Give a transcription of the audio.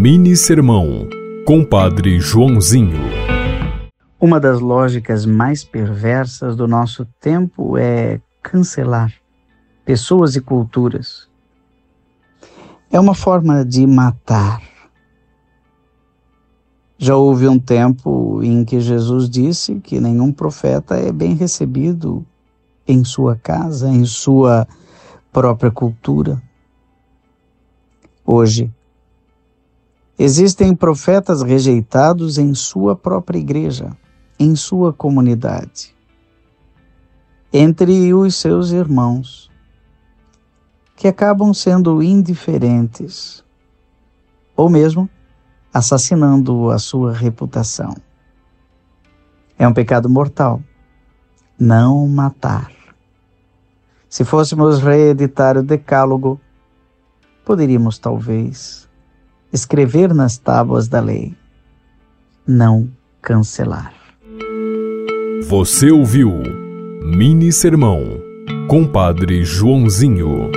Mini Sermão, Compadre Joãozinho. Uma das lógicas mais perversas do nosso tempo é cancelar pessoas e culturas. É uma forma de matar. Já houve um tempo em que Jesus disse que nenhum profeta é bem recebido em sua casa, em sua própria cultura. Hoje, existem profetas rejeitados em sua própria igreja, em sua comunidade, entre os seus irmãos, que acabam sendo indiferentes ou mesmo assassinando a sua reputação. É um pecado mortal não matar. Se fôssemos reeditar o Decálogo, poderíamos talvez escrever nas tábuas da lei: não cancelar. Você ouviu Mini Sermão, Compadre Joãozinho.